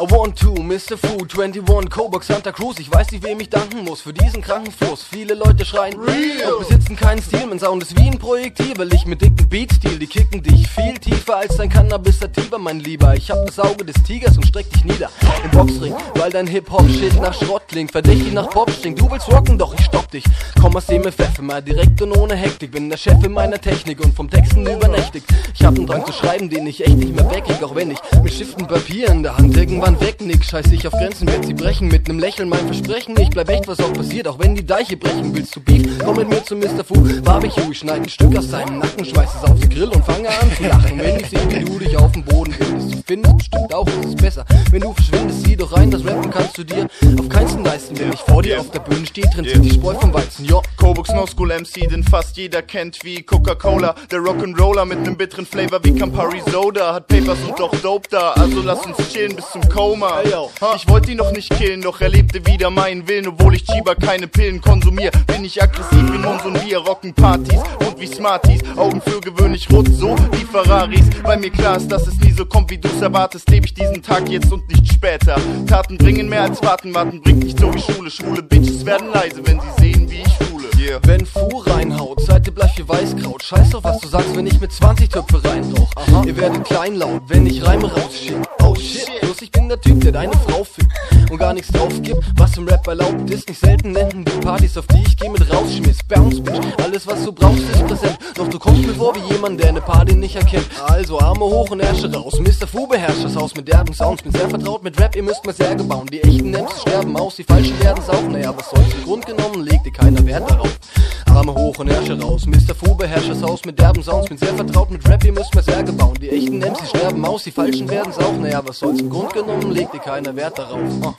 I want to, Mr. Food, 21, Coburg, Santa Cruz. Ich weiß nicht, wem ich danken muss für diesen kranken Fluss. Viele Leute schreien, Real. Doch besitzen keinen Stil. Mein Sound ist wie ein Projektil, weil ich mit dicken Beat-Stil, die kicken dich viel tiefer als dein Cannabis-Sativa, mein Lieber. Ich hab das Auge des Tigers und streck dich nieder im Boxring, weil dein Hip-Hop-Shit nach Schrott klingt. Verdächtig nach Pop stinkt. Du willst rocken, doch ich stopp dich. Komm aus dem FF, immer direkt und ohne Hektik. Bin der Chef in meiner Technik und vom Texten übernächtig. Ich hab einen Drang zu schreiben, den ich echt nicht mehr wegkrieg, auch wenn ich mit Stiften Papier in der Hand irgendwann irgendwann weg, nix, scheiß ich auf Grenzen, werd sie brechen. Mit nem Lächeln, mein Versprechen, ich bleib echt, was auch passiert, auch wenn die Deiche brechen, willst du Beef, komm mit mir zu Mr. Fu, Barbecue, ich schneid ein Stück aus seinem Nacken, schmeiß es auf den Grill und fange an zu lachen, wenn ich seh, wie du dich auf dem Boden findest, du findest bestimmt auch, es ist besser, wenn du verschwindest, doch rein, das Rappen kannst du dir auf keinen leisten, wenn ich vor dir auf der Bühne stehe, trennt sich die Spreu vom Weizen, jo. Kobox No School MC, den fast jeder kennt wie Coca-Cola, der Rock'n'Roller mit nem bitteren Flavor wie Campari Soda, hat Papers und doch Dope da, also lass uns chillen bis zum Koma. Ich wollte ihn noch nicht killen, doch er lebte wieder meinen Willen. Obwohl ich Chiba keine Pillen konsumier, bin ich aggressiv wie Mons und wir rocken Partys und wie Smarties. Augen für gewöhnlich rot, so wie Ferraris. Weil mir klar ist, dass es nie so kommt, wie du's erwartest, lebe ich diesen Tag jetzt und nicht später. Taten bringen mehr als Warten, Warten bringt nicht so wie Schule. Schwule Bitches werden leise, wenn sie sehen, wie ich schule. Yeah. Wenn Fu reinhaut, seid ihr bleich wie Weißkraut. Scheiß doch, was du sagst, wenn ich mit 20 Töpfe reinrauch. Aha. Ihr werdet kleinlaut, wenn ich Reime rausschick. Oh shit, bloß ich bin der Typ, der deine Frau fickt und gar nichts drauf gibt, was im Rap erlaubt ist. Nicht selten nennen die Partys, auf die ich geh mit rausschmiss. Bounce, Bitch, alles was du brauchst ist präsent. Doch du kommst mir vor wie jemand, der eine Party nicht erkennt. Also Arme hoch und Ärsche raus. Mr. Fu beherrscht das Haus mit derben Sounds. Bin sehr vertraut mit Rap, ihr müsst mir Särge bauen. Die echten Nems sterben aus, die falschen werden's auch. Naja, was soll's? Im Grund genommen legte keiner Wert darauf. Arme hoch und Ärsche raus. Mr. Fu beherrscht das Haus mit derben Sounds. Bin sehr vertraut mit Rap, ihr müsst mir Särge bauen. Die echten die sterben aus, die falschen werden's auch. Naja, was soll's? Im Grund genommen legte keiner Wert darauf. Oh.